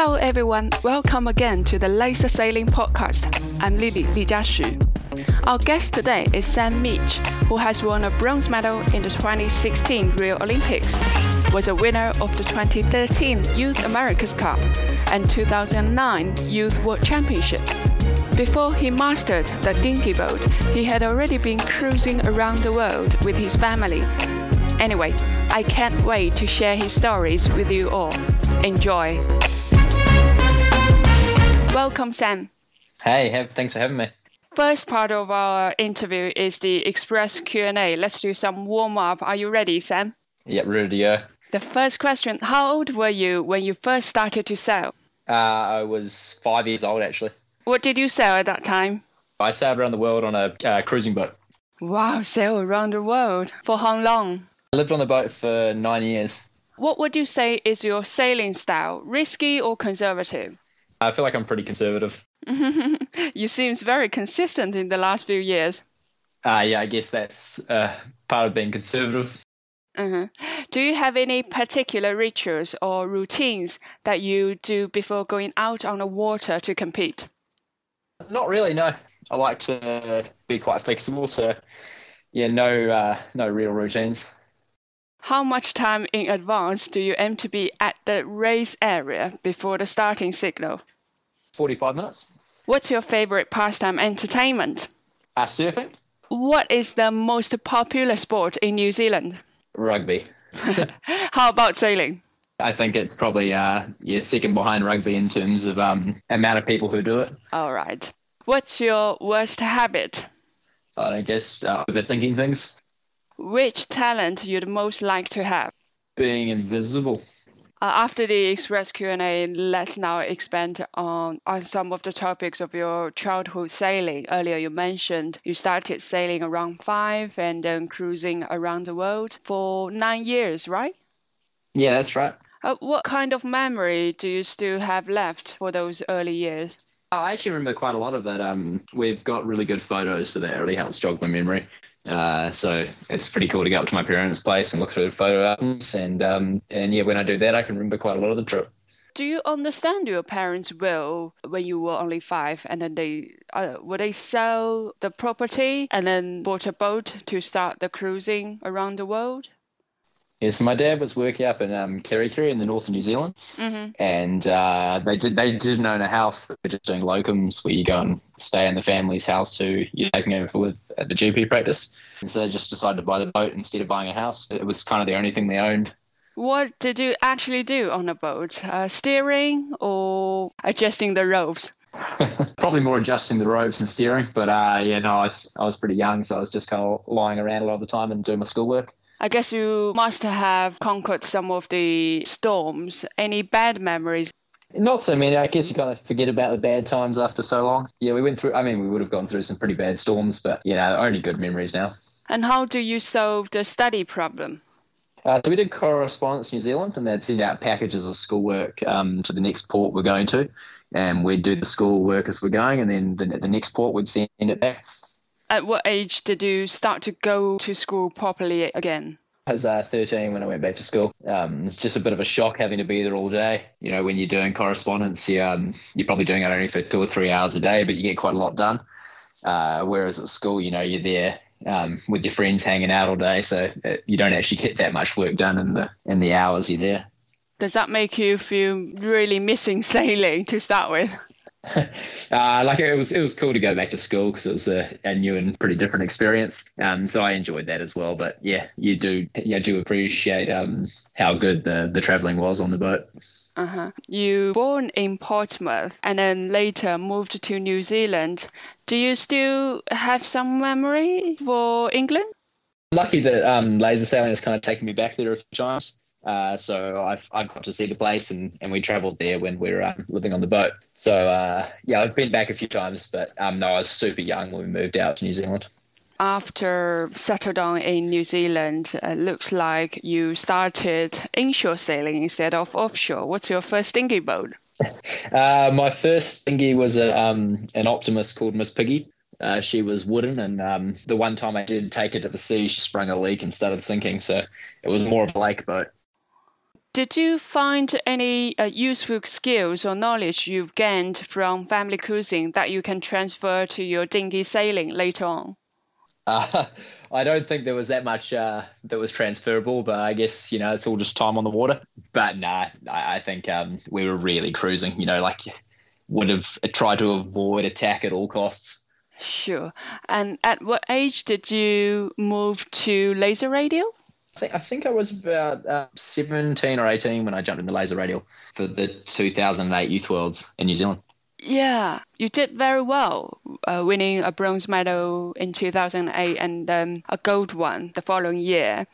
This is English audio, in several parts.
Hello, everyone. Welcome again to the Laser Sailing Podcast. I'm Lily Li Jiaxu. Our guest today is Sam Meech, who has won a bronze medal in the 2016 Rio Olympics, was a winner of the 2013 Youth America's Cup and 2009 Youth World Championship. Before he mastered the dinghy boat, he had already been cruising around the world with his family. Anyway, I can't wait to share his stories with you all. Enjoy. Welcome, Sam. Hey, have, thanks for having me. First part of our interview is the express Q&A. Let's do some warm up. Are you ready, Sam? Yeah, ready go. The first question, how old were you when you first started to sail? Uh, I was five years old, actually. What did you sail at that time? I sailed around the world on a uh, cruising boat. Wow, sail around the world. For how long? I lived on the boat for nine years. What would you say is your sailing style, risky or conservative? I feel like I'm pretty conservative. you seems very consistent in the last few years. Uh, yeah, I guess that's uh, part of being conservative. hmm Do you have any particular rituals or routines that you do before going out on the water to compete? Not really, no. I like to be quite flexible, so yeah, no, uh, no real routines. How much time in advance do you aim to be at the race area before the starting signal? 45 minutes. What's your favorite pastime entertainment? Uh, surfing, What is the most popular sport in New Zealand? rugby. How about sailing? I think it's probably uh, yeah, second behind rugby in terms of um, amount of people who do it. All right. What's your worst habit? I guess uh, overthinking things, Which talent you'd most like to have? being invisible. Uh, after the express Q&A, let's now expand on, on some of the topics of your childhood sailing. Earlier you mentioned you started sailing around five and then cruising around the world for nine years, right? Yeah, that's right. Uh, what kind of memory do you still have left for those early years? I actually remember quite a lot of that. Um, we've got really good photos, so that really helps jog my memory. Uh, so it's pretty cool to go up to my parents' place and look through the photo albums, and um, and yeah, when I do that, I can remember quite a lot of the trip. Do you understand your parents' will when you were only five, and then they uh, would they sell the property and then bought a boat to start the cruising around the world? Yeah, so my dad was working up in um, Kerikeri in the north of New Zealand, Mm-hmm. and uh, they did they didn't own a house. They were just doing locums where you go and stay in the family's house who you're taking over for with at the GP practice. And so they just decided to buy the boat instead of buying a house. It was kind of the only thing they owned. What did you actually do on a boat? Uh, steering or adjusting the ropes? Probably more adjusting the ropes and steering, but uh, yeah, no, I was I was pretty young, so I was just kind of lying around a lot of the time and doing my schoolwork. I guess you must have conquered some of the storms. Any bad memories? Not so many. I guess you kind of forget about the bad times after so long. Yeah, we went through. I mean, we would have gone through some pretty bad storms, but you know, only good memories now. And how do you solve the study problem? Uh, so we did correspondence New Zealand, and they'd send out packages of schoolwork um, to the next port we're going to, and we'd do the schoolwork as we're going, and then the, the next port would send it back. At what age did you start to go to school properly again? I was uh, 13 when I went back to school. Um, it's just a bit of a shock having to be there all day. You know, when you're doing correspondence, you, um, you're probably doing it only for two or three hours a day, but you get quite a lot done. Uh, whereas at school, you know, you're there um, with your friends hanging out all day, so uh, you don't actually get that much work done in the in the hours you're there. Does that make you feel really missing sailing to start with? uh, like it was, it was cool to go back to school because it was a, a new and pretty different experience. Um, so I enjoyed that as well. But yeah, you do, you do appreciate um, how good the the traveling was on the boat. Uh-huh. You born in Portsmouth and then later moved to New Zealand. Do you still have some memory for England? I'm lucky that um, laser sailing has kind of taken me back there a few times. Uh, so I've I've got to see the place and, and we travelled there when we were um, living on the boat. So uh, yeah, I've been back a few times, but um, no, I was super young when we moved out to New Zealand. After settled down in New Zealand, it looks like you started inshore sailing instead of offshore. What's your first dinghy boat? Uh, my first dinghy was a um, an Optimist called Miss Piggy. Uh, she was wooden, and um, the one time I did take her to the sea, she sprung a leak and started sinking. So it was more of a lake boat. Did you find any uh, useful skills or knowledge you've gained from family cruising that you can transfer to your dinghy sailing later on? Uh, I don't think there was that much uh, that was transferable, but I guess you know it's all just time on the water. But nah, I, I think um, we were really cruising. You know, like would have tried to avoid attack at all costs. Sure. And at what age did you move to laser radial? I think, I think I was about uh, 17 or 18 when I jumped in the laser radial for the 2008 Youth Worlds in New Zealand. Yeah, you did very well, uh, winning a bronze medal in 2008 and um, a gold one the following year.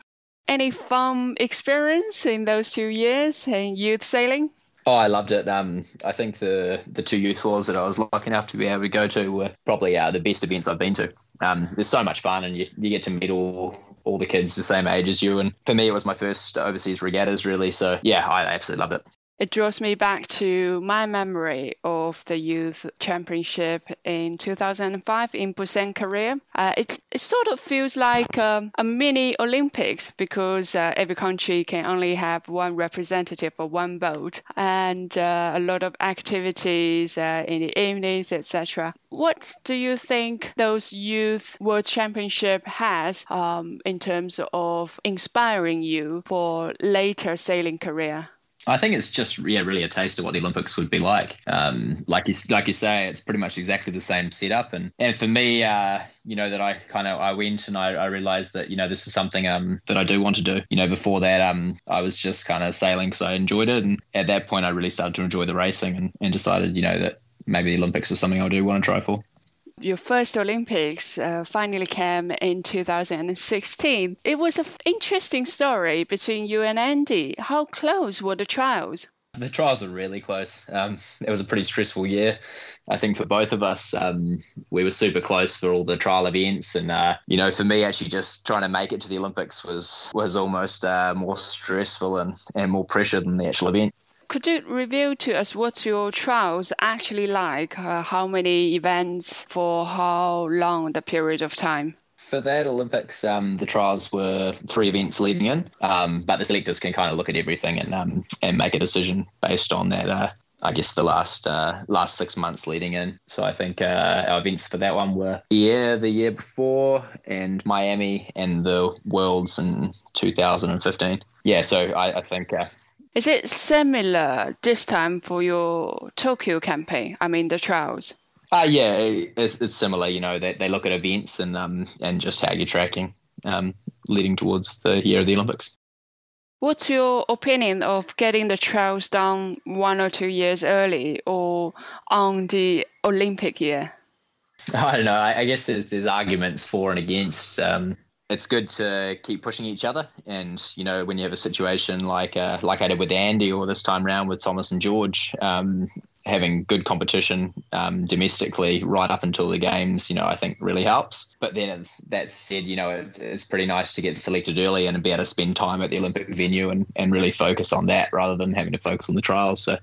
Any fun experience in those two years in youth sailing? Oh, I loved it. Um, I think the the two youth tours that I was lucky enough to be able to go to were probably uh, the best events I've been to. Um, there's so much fun, and you, you get to meet all all the kids the same age as you. And for me, it was my first overseas regattas, really. So yeah, I absolutely loved it it draws me back to my memory of the youth championship in 2005 in Busan, Korea. Uh, it, it sort of feels like um, a mini Olympics because uh, every country can only have one representative for one boat and uh, a lot of activities uh, in the evenings, etc. What do you think those youth world championship has um, in terms of inspiring you for later sailing career? I think it's just yeah, really a taste of what the Olympics would be like. Um, like you like you say, it's pretty much exactly the same setup. And and for me, uh, you know, that I kind of I went and I, I realized that you know this is something um that I do want to do. You know, before that, um, I was just kind of sailing because I enjoyed it, and at that point, I really started to enjoy the racing and, and decided, you know, that maybe the Olympics is something I do want to try for your first Olympics uh, finally came in 2016. It was an interesting story between you and Andy. How close were the trials? The trials were really close. Um, it was a pretty stressful year, I think, for both of us. Um, we were super close for all the trial events, and uh, you know, for me, actually, just trying to make it to the Olympics was was almost uh, more stressful and, and more pressure than the actual event. Could you reveal to us what your trials actually like? Uh, how many events for how long the period of time? For that Olympics, um, the trials were three events leading in, um, but the selectors can kind of look at everything and um, and make a decision based on that. Uh, I guess the last uh, last six months leading in. So I think uh, our events for that one were yeah the year before and Miami and the Worlds in 2015. Yeah, so I, I think uh, is it similar this time for your Tokyo campaign? I mean, the trials. Uh, yeah, it's, it's similar. You know, they, they look at events and um and just how you're tracking um leading towards the year of the Olympics. What's your opinion of getting the trials done one or two years early or on the Olympic year? I don't know. I, I guess there's, there's arguments for and against. Um, it's good to keep pushing each other. And you know, when you have a situation like uh, like I did with Andy, or this time around with Thomas and George, um, having good competition um, domestically right up until the games, you know, I think really helps. But then that said, you know, it, it's pretty nice to get selected early and be able to spend time at the Olympic venue and, and really focus on that rather than having to focus on the trials. So,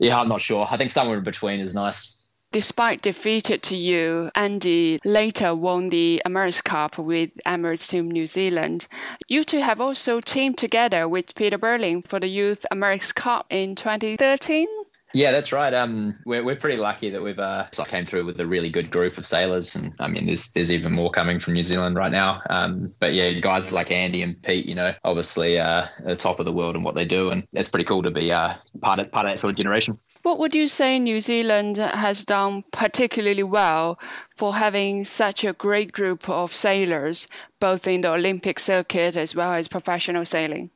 yeah, I'm not sure. I think somewhere in between is nice. Despite defeated to you, Andy later won the America's Cup with Emirates Team New Zealand. You two have also teamed together with Peter Burling for the Youth America's Cup in 2013. Yeah, that's right. Um, we're, we're pretty lucky that we've uh, came through with a really good group of sailors, and I mean, there's there's even more coming from New Zealand right now. Um, but yeah, guys like Andy and Pete, you know, obviously uh, the top of the world in what they do, and it's pretty cool to be uh, part of part of that sort of generation. What would you say New Zealand has done particularly well for having such a great group of sailors, both in the Olympic circuit as well as professional sailing?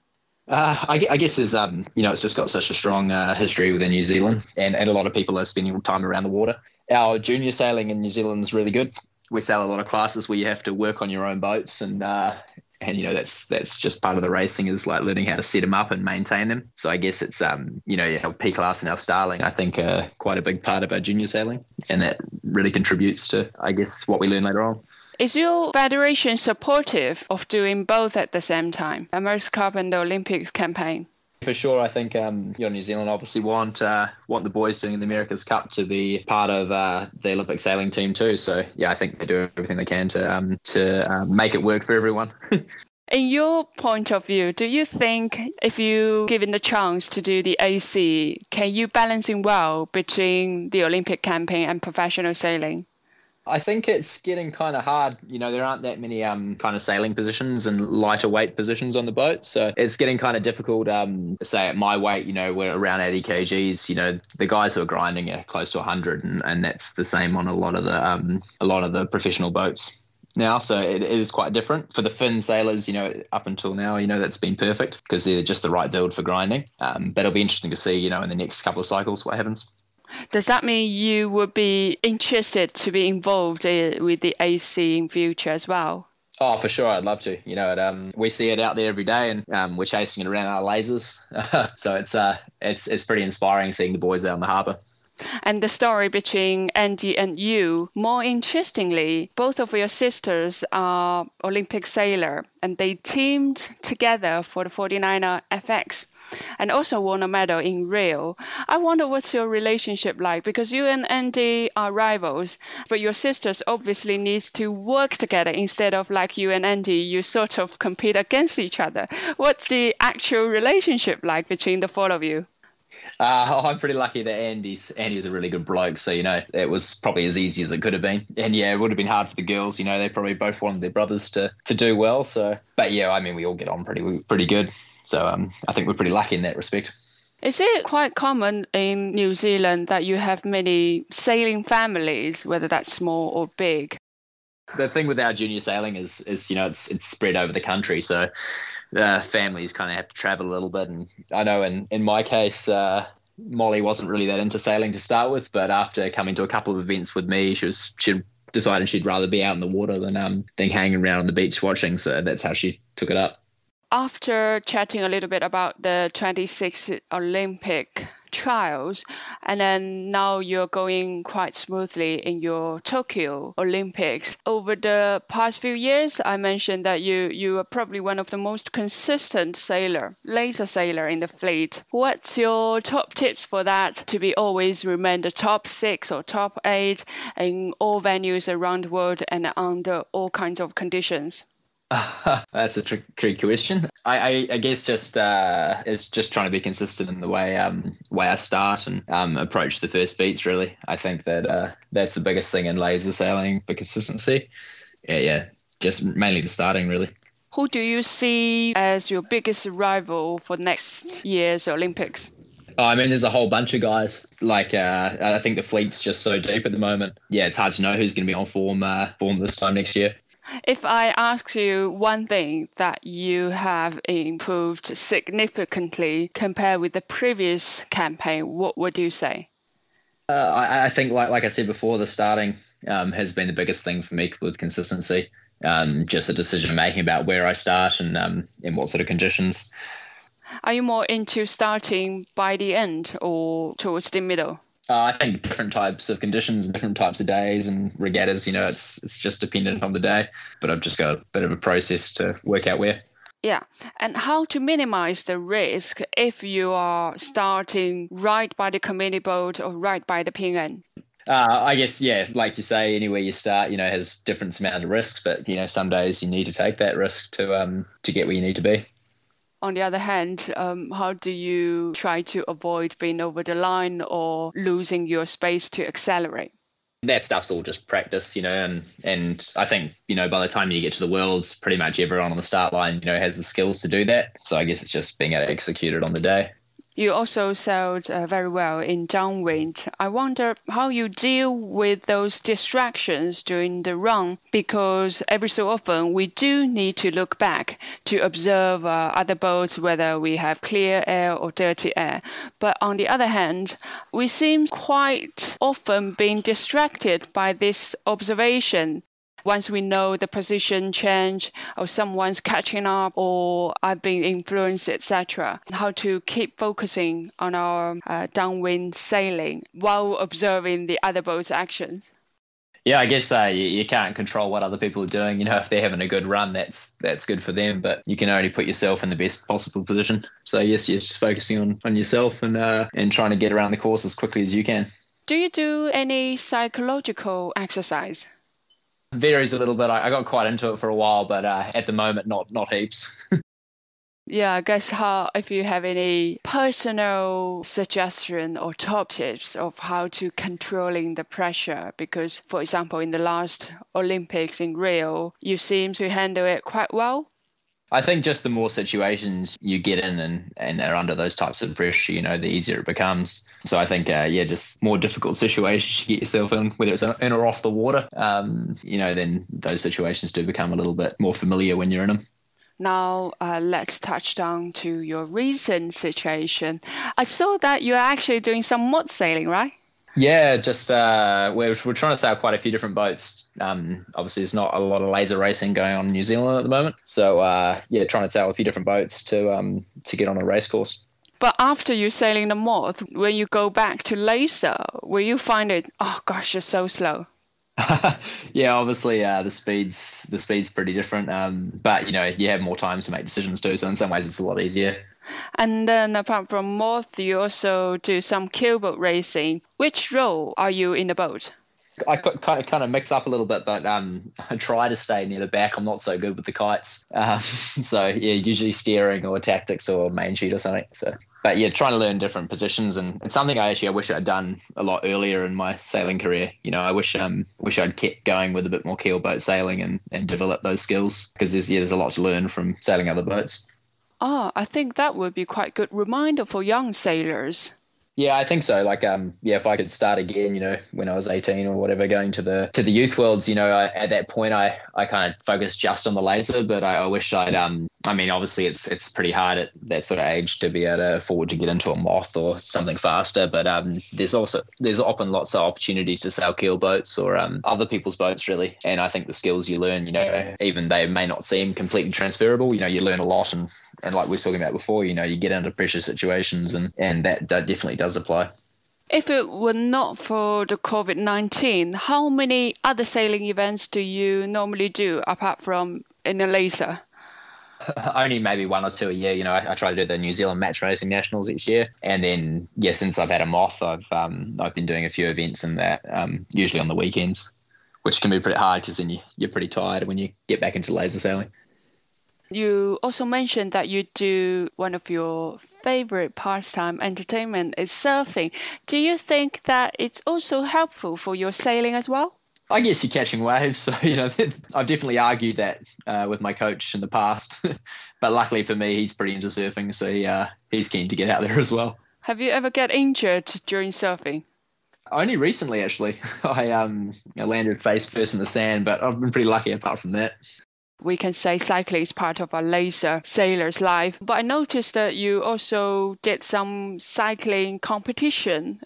Uh, I, I, guess there's, um, you know, it's just got such a strong uh, history within New Zealand, and, and a lot of people are spending time around the water. Our junior sailing in New Zealand is really good. We sail a lot of classes where you have to work on your own boats, and uh, and you know that's that's just part of the racing is like learning how to set them up and maintain them. So I guess it's um you know our P class and our Starling I think are quite a big part of our junior sailing, and that really contributes to I guess what we learn later on. Is your federation supportive of doing both at the same time, America's Cup and the Olympics campaign? For sure, I think um, you know New Zealand obviously want uh, want the boys doing the America's Cup to be part of uh, the Olympic sailing team too. So yeah, I think they do everything they can to um, to uh, make it work for everyone. In your point of view, do you think if you given the chance to do the AC, can you balancing well between the Olympic campaign and professional sailing? I think it's getting kind of hard. You know, there aren't that many um, kind of sailing positions and lighter weight positions on the boat. So it's getting kind of difficult. Um, say at my weight, you know, we're around 80 kgs. You know, the guys who are grinding are close to 100, and, and that's the same on a lot of the um, a lot of the professional boats now. So it, it is quite different for the Finn sailors. You know, up until now, you know, that's been perfect because they're just the right build for grinding. Um, but it'll be interesting to see, you know, in the next couple of cycles what happens. Does that mean you would be interested to be involved uh, with the AC in future as well? Oh, for sure, I'd love to. You know, it, um, we see it out there every day, and um, we're chasing it around our lasers. so it's uh, it's it's pretty inspiring seeing the boys out on the harbour. And the story between Andy and you, more interestingly, both of your sisters are Olympic sailor, and they teamed together for the 49er FX and also won a medal in Rio. I wonder what's your relationship like because you and Andy are rivals, but your sisters obviously need to work together instead of like you and Andy, you sort of compete against each other. What's the actual relationship like between the four of you? Uh, I'm pretty lucky that Andy's Andy was a really good bloke, so you know it was probably as easy as it could have been. And yeah, it would have been hard for the girls. You know, they probably both wanted their brothers to to do well. So, but yeah, I mean, we all get on pretty pretty good. So um, I think we're pretty lucky in that respect. Is it quite common in New Zealand that you have many sailing families, whether that's small or big? The thing with our junior sailing is, is you know, it's it's spread over the country, so uh, families kind of have to travel a little bit. And I know in in my case, uh, Molly wasn't really that into sailing to start with, but after coming to a couple of events with me, she was she decided she'd rather be out in the water than um than hanging around on the beach watching. So that's how she took it up after chatting a little bit about the 26 Olympic trials, and then now you're going quite smoothly in your Tokyo Olympics. Over the past few years, I mentioned that you you are probably one of the most consistent sailor, laser sailor in the fleet. What's your top tips for that to be always remain the top six or top eight in all venues around the world and under all kinds of conditions? That's a trick, tricky question. I, I, I guess just uh, it's just trying to be consistent in the way um way I start and um approach the first beats. Really, I think that uh, that's the biggest thing in laser sailing for consistency. Yeah, yeah, just mainly the starting really. Who do you see as your biggest rival for next year's Olympics? Oh, I mean, there's a whole bunch of guys. Like, uh, I think the fleet's just so deep at the moment. Yeah, it's hard to know who's going to be on form uh, form this time next year. If I ask you one thing that you have improved significantly compared with the previous campaign, what would you say? Uh, I, I, think, like like I said before, the starting um, has been the biggest thing for me with consistency. Um, just a decision making about where I start and um, in what sort of conditions. Are you more into starting by the end or towards the middle? Uh, I think different types of conditions and different types of days and regattas, you know, it's it's just dependent on the day. But I've just got a bit of a process to work out where. Yeah, and how to minimize the risk if you are starting right by the committee boat or right by the pin end? Uh, I guess, yeah, like you say, anywhere you start, you know, has different amount of risks, but you know, some days you need to take that risk to um to get where you need to be on the other hand, um, how do you try to avoid being over the line or losing your space to accelerate? That stuff's all just practice, you know, and and I think you know by the time you get to the worlds, pretty much everyone on the start line, you know, has the skills to do that. So I guess it's just being able to execute it on the day. You also sailed uh, very well in downwind. I wonder how you deal with those distractions during the run because every so often we do need to look back to observe uh, other boats, whether we have clear air or dirty air. But on the other hand, we seem quite often being distracted by this observation once we know the position change or someone's catching up or I've been influenced, etc., how to keep focusing on our uh, downwind sailing while observing the other boat's actions. Yeah, I guess uh, you, you, can't control what other people are doing. You know, if they're having a good run, that's that's good for them. But you can only put yourself in the best possible position. So yes, you're just focusing on, on yourself and uh, and trying to get around the course as quickly as you can. Do you do any psychological exercise? Varies a little bit. I, I got quite into it for a while, but uh, at the moment, not not heaps. Yeah, I guess how if you have any personal suggestion or top tips of how to controlling the pressure because for example in the last Olympics in Rio you seem to handle it quite well. I think just the more situations you get in and, and are under those types of pressure, you know, the easier it becomes. So I think, uh, yeah, just more difficult situations you get yourself in, whether it's in or off the water, um, you know, then those situations do become a little bit more familiar when you're in them. Now, uh, let's touch down to your recent situation. I saw that you're actually doing some moth sailing, right? Yeah, just uh, we're, we're trying to sail quite a few different boats. Um, obviously, there's not a lot of laser racing going on in New Zealand at the moment. So, uh, yeah, trying to sail a few different boats to um, to get on a race course. But after you sailing the moth, when you go back to laser, will you find it? Oh gosh, you're so slow. yeah, obviously uh, the speeds the speed's pretty different, um, but you know you have more time to make decisions too. So in some ways it's a lot easier. And then apart from moth, you also do some keelboat racing. Which role are you in the boat? I kind of mix up a little bit, but um, I try to stay near the back. I'm not so good with the kites, um, so yeah, usually steering or tactics or main sheet or something. So but yeah, trying to learn different positions and it's something I actually I wish I'd done a lot earlier in my sailing career. You know, I wish um wish I'd kept going with a bit more keelboat sailing and, and develop those skills because there's yeah, there's a lot to learn from sailing other boats. Ah, I think that would be quite good reminder for young sailors. Yeah, I think so. Like, um, yeah, if I could start again, you know, when I was 18 or whatever, going to the to the youth worlds, you know, I, at that point, I I kind of focused just on the laser, but I, I wish I'd um I mean, obviously, it's it's pretty hard at that sort of age to be able to afford to get into a moth or something faster. But um, there's also there's often lots of opportunities to sail keel boats or um, other people's boats, really. And I think the skills you learn, you know, even they may not seem completely transferable. You know, you learn a lot, and and like we were talking about before, you know, you get under pressure situations, and and that, that definitely does apply. If it were not for the COVID 19, how many other sailing events do you normally do apart from in the laser? only maybe one or two a year. You know, I, I, try to do the New Zealand match racing nationals each year, and then yeah, since I've had a moth, I've um, I've been doing a few events in that, um, usually on the weekends, which can be pretty hard because then you you're pretty tired when you get back into laser sailing. You also mentioned that you do one of your favorite pastime entertainment is surfing. Do you think that it's also helpful for your sailing as well? I guess you're catching waves. So, you know, I've definitely argued that uh, with my coach in the past. but luckily for me, he's pretty into surfing. So he, uh, he's keen to get out there as well. Have you ever get injured during surfing? Only recently, actually. I, um, I landed face first in the sand, but I've been pretty lucky apart from that. We can say cycling is part of a laser sailor's life. But I noticed that you also did some cycling competition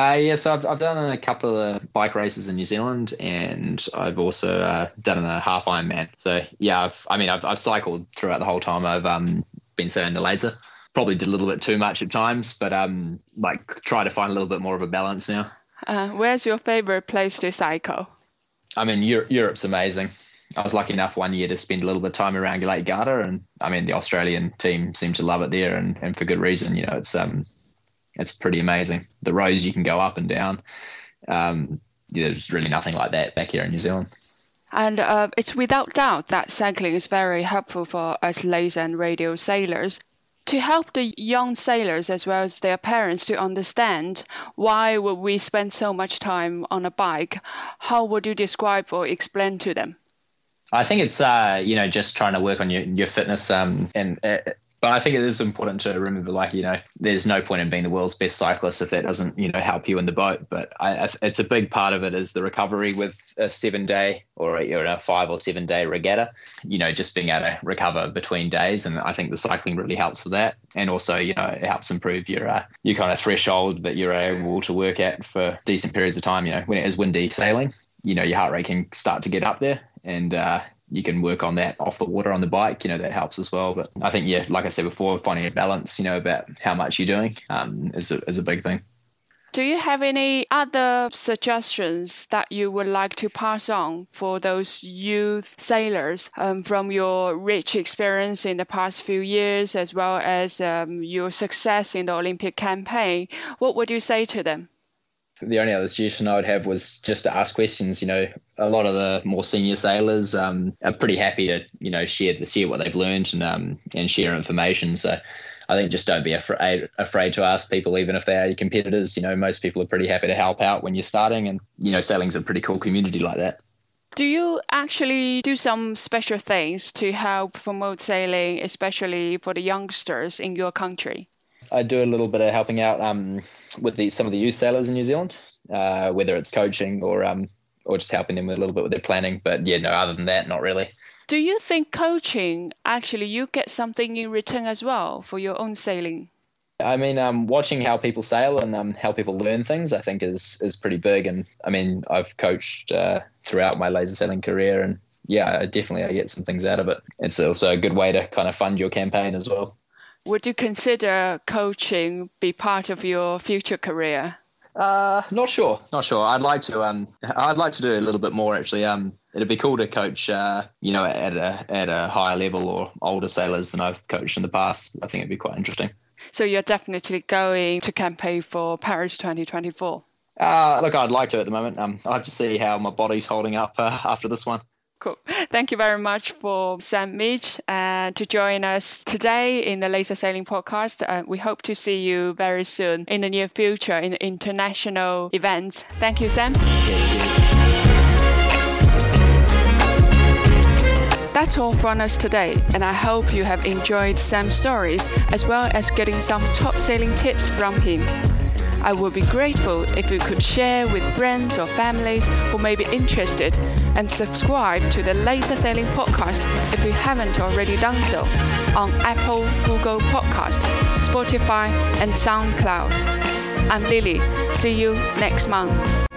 uh, yeah, so I've, I've done a couple of bike races in New Zealand, and I've also uh, done a half Ironman. So yeah, I've, I mean, I've, I've cycled throughout the whole time. I've um, been sailing the laser. Probably did a little bit too much at times, but um, like try to find a little bit more of a balance now. Uh, where's your favorite place to cycle? I mean, Europe, Europe's amazing. I was lucky enough one year to spend a little bit of time around Lake Garda, and I mean, the Australian team seems to love it there, and, and for good reason. You know, it's um, it's pretty amazing. The roads you can go up and down. Um, there's really nothing like that back here in New Zealand. And uh, it's without doubt that cycling is very helpful for us laser and radial sailors. To help the young sailors as well as their parents to understand why would we spend so much time on a bike, how would you describe or explain to them? I think it's uh, you know just trying to work on your your fitness um, and uh, but I think it is important to remember, like you know, there's no point in being the world's best cyclist if that doesn't, you know, help you in the boat. But I, it's a big part of it is the recovery with a seven day or a, or a five or seven day regatta. You know, just being able to recover between days, and I think the cycling really helps with that. And also, you know, it helps improve your uh, your kind of threshold that you're able to work at for decent periods of time. You know, when it is windy sailing, you know, your heart rate can start to get up there, and uh, you can work on that off the water on the bike, you know, that helps as well. But I think, yeah, like I said before, finding a balance, you know, about how much you're doing um, is, a, is a big thing. Do you have any other suggestions that you would like to pass on for those youth sailors um, from your rich experience in the past few years, as well as um, your success in the Olympic campaign? What would you say to them? The only other suggestion I would have was just to ask questions. You know, a lot of the more senior sailors um, are pretty happy to you know share share what they've learned and um, and share information. So I think just don't be afraid afraid to ask people, even if they are your competitors. You know, most people are pretty happy to help out when you're starting, and you know, sailing's a pretty cool community like that. Do you actually do some special things to help promote sailing, especially for the youngsters in your country? I do a little bit of helping out um, with the, some of the youth sailors in New Zealand, uh, whether it's coaching or um, or just helping them with a little bit with their planning. But yeah, no, other than that, not really. Do you think coaching actually you get something in return as well for your own sailing? I mean, um, watching how people sail and um, how people learn things, I think is is pretty big. And I mean, I've coached uh, throughout my laser sailing career, and yeah, definitely I get some things out of it. It's also a good way to kind of fund your campaign as well. Would you consider coaching be part of your future career? Uh, not sure, not sure. I'd like to. Um, I'd like to do a little bit more actually. Um, it'd be cool to coach. Uh, you know, at a at a higher level or older sailors than I've coached in the past. I think it'd be quite interesting. So you're definitely going to campaign for Paris 2024. Uh, look, I'd like to at the moment. Um, I have to see how my body's holding up uh, after this one. Cool. Thank you very much for Sam Meech uh, to join us today in the Laser Sailing Podcast. Uh, we hope to see you very soon in the near future in international events. Thank you, Sam. That's all from us today, and I hope you have enjoyed Sam's stories as well as getting some top sailing tips from him. I would be grateful if you could share with friends or families who may be interested and subscribe to the Laser Sailing Podcast if you haven't already done so on Apple, Google Podcast, Spotify, and SoundCloud. I'm Lily. See you next month.